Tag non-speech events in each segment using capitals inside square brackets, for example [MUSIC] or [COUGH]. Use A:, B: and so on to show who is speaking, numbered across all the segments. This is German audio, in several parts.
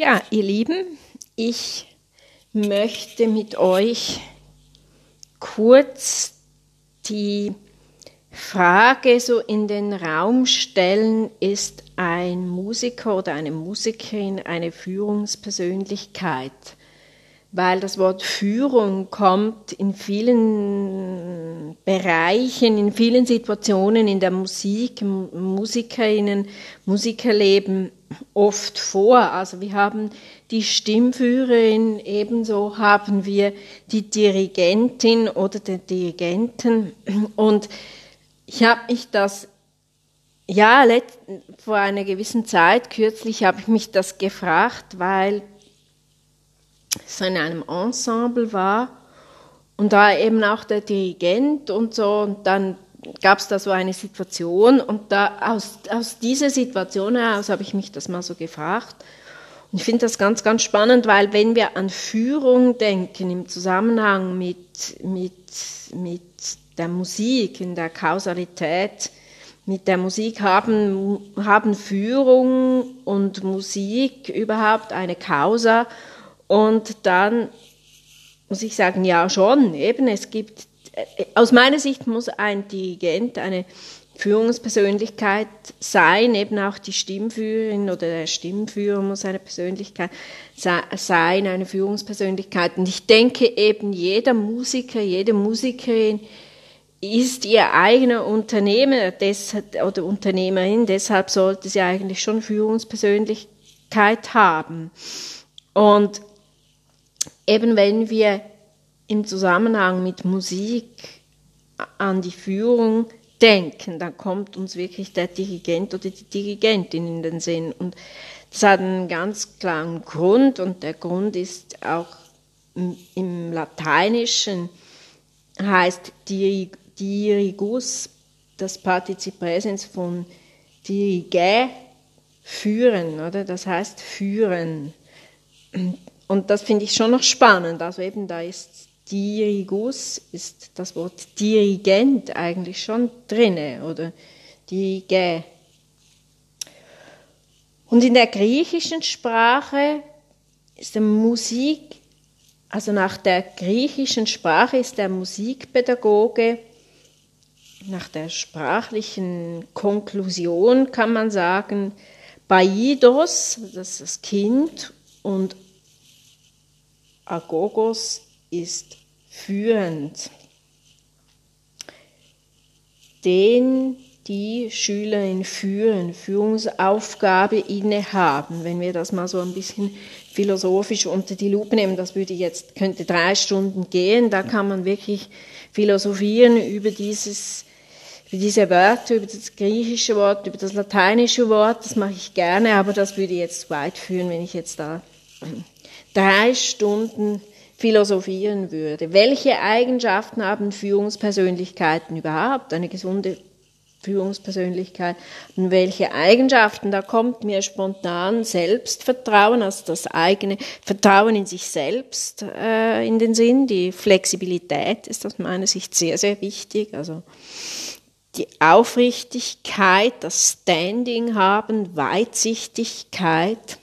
A: Ja, ihr Lieben, ich möchte mit euch kurz die Frage so in den Raum stellen, ist ein Musiker oder eine Musikerin eine Führungspersönlichkeit? Weil das Wort Führung kommt in vielen Bereichen, in vielen Situationen in der Musik, Musikerinnen, Musikerleben oft vor. Also wir haben die Stimmführerin, ebenso haben wir die Dirigentin oder den Dirigenten. Und ich habe mich das, ja, vor einer gewissen Zeit, kürzlich habe ich mich das gefragt, weil es in einem Ensemble war und da eben auch der Dirigent und so und dann gab es da so eine Situation und da aus, aus dieser Situation heraus habe ich mich das mal so gefragt. Und ich finde das ganz, ganz spannend, weil wenn wir an Führung denken im Zusammenhang mit, mit, mit der Musik, in der Kausalität, mit der Musik haben, haben Führung und Musik überhaupt eine Causa. Und dann muss ich sagen, ja schon, eben, es gibt aus meiner Sicht muss ein Dirigent eine Führungspersönlichkeit sein, eben auch die Stimmführerin oder der Stimmführer muss eine Persönlichkeit sein, eine Führungspersönlichkeit. Und ich denke eben, jeder Musiker, jede Musikerin ist ihr eigener Unternehmer oder Unternehmerin, deshalb sollte sie eigentlich schon Führungspersönlichkeit haben. Und eben wenn wir im Zusammenhang mit Musik an die Führung denken, dann kommt uns wirklich der Dirigent oder die Dirigentin in den Sinn. Und das hat einen ganz klaren Grund und der Grund ist auch im Lateinischen heißt dirigus, das Partizip Präsens von dirige, führen, oder? Das heißt führen. Und das finde ich schon noch spannend. Also eben da ist Dirigus ist das Wort Dirigent eigentlich schon drinne oder Dirige. Und in der griechischen Sprache ist der Musik, also nach der griechischen Sprache ist der Musikpädagoge, nach der sprachlichen Konklusion kann man sagen, Baidos, das ist das Kind, und Agogos ist führend, den die Schülerin führen, Führungsaufgabe innehaben. Wenn wir das mal so ein bisschen philosophisch unter die Lupe nehmen, das würde jetzt, könnte drei Stunden gehen, da kann man wirklich philosophieren über dieses, über diese Wörter, über das griechische Wort, über das lateinische Wort, das mache ich gerne, aber das würde jetzt weit führen, wenn ich jetzt da drei Stunden philosophieren würde. Welche Eigenschaften haben Führungspersönlichkeiten überhaupt? Eine gesunde Führungspersönlichkeit. Und welche Eigenschaften? Da kommt mir spontan Selbstvertrauen, also das eigene Vertrauen in sich selbst äh, in den Sinn. Die Flexibilität ist aus meiner Sicht sehr, sehr wichtig. Also die Aufrichtigkeit, das Standing haben, Weitsichtigkeit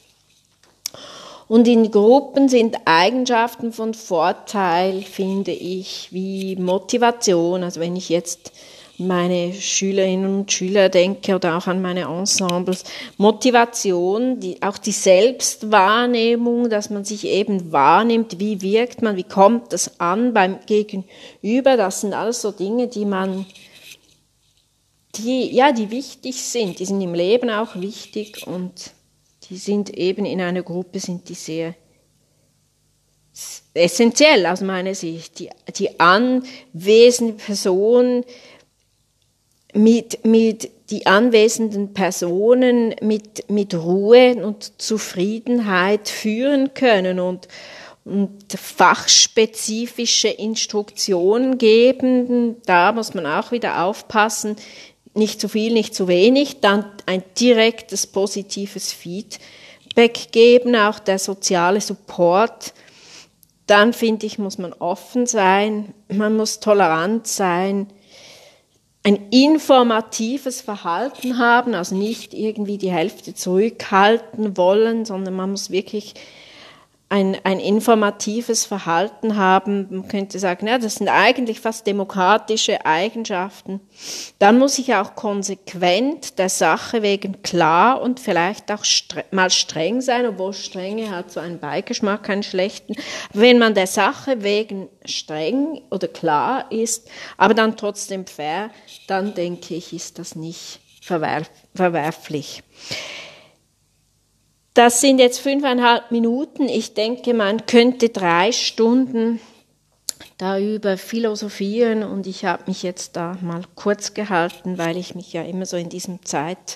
A: und in Gruppen sind Eigenschaften von Vorteil, finde ich, wie Motivation. Also wenn ich jetzt meine Schülerinnen und Schüler denke oder auch an meine Ensembles, Motivation, die, auch die Selbstwahrnehmung, dass man sich eben wahrnimmt, wie wirkt man, wie kommt das an beim Gegenüber, das sind alles so Dinge, die man, die, ja, die wichtig sind, die sind im Leben auch wichtig und die sind eben in einer Gruppe, sind die sehr essentiell aus meiner Sicht. Die, die anwesende Person mit, mit die anwesenden Personen mit, mit Ruhe und Zufriedenheit führen können und, und fachspezifische Instruktionen geben. Da muss man auch wieder aufpassen, nicht zu viel, nicht zu wenig, dann ein direktes positives Feedback geben, auch der soziale Support. Dann finde ich, muss man offen sein, man muss tolerant sein. ein informatives Verhalten haben, also nicht irgendwie die Hälfte zurückhalten wollen, sondern man muss wirklich ein, ein informatives Verhalten haben. Man könnte sagen, ja, das sind eigentlich fast demokratische Eigenschaften. Dann muss ich auch konsequent der Sache wegen klar und vielleicht auch stre mal streng sein, obwohl Strenge hat so einen Beigeschmack, einen schlechten. Wenn man der Sache wegen streng oder klar ist, aber dann trotzdem fair, dann denke ich, ist das nicht verwerf verwerflich. Das sind jetzt fünfeinhalb Minuten. Ich denke, man könnte drei Stunden darüber philosophieren und ich habe mich jetzt da mal kurz gehalten, weil ich mich ja immer so in diesem Zeitrange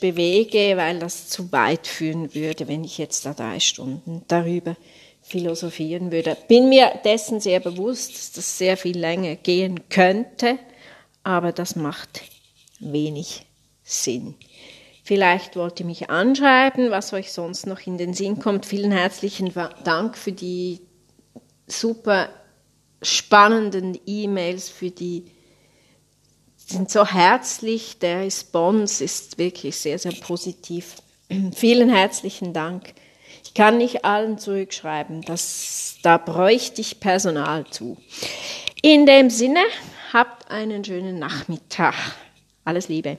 A: bewege, weil das zu weit führen würde, wenn ich jetzt da drei Stunden darüber philosophieren würde. Bin mir dessen sehr bewusst, dass das sehr viel länger gehen könnte, aber das macht wenig Sinn. Vielleicht wollt ihr mich anschreiben, was euch sonst noch in den Sinn kommt. Vielen herzlichen Dank für die super spannenden E-Mails, für die sind so herzlich. Der Response ist wirklich sehr, sehr positiv. [CLEARS THROAT] Vielen herzlichen Dank. Ich kann nicht allen zurückschreiben, das, da bräuchte ich Personal zu. In dem Sinne, habt einen schönen Nachmittag. Alles Liebe.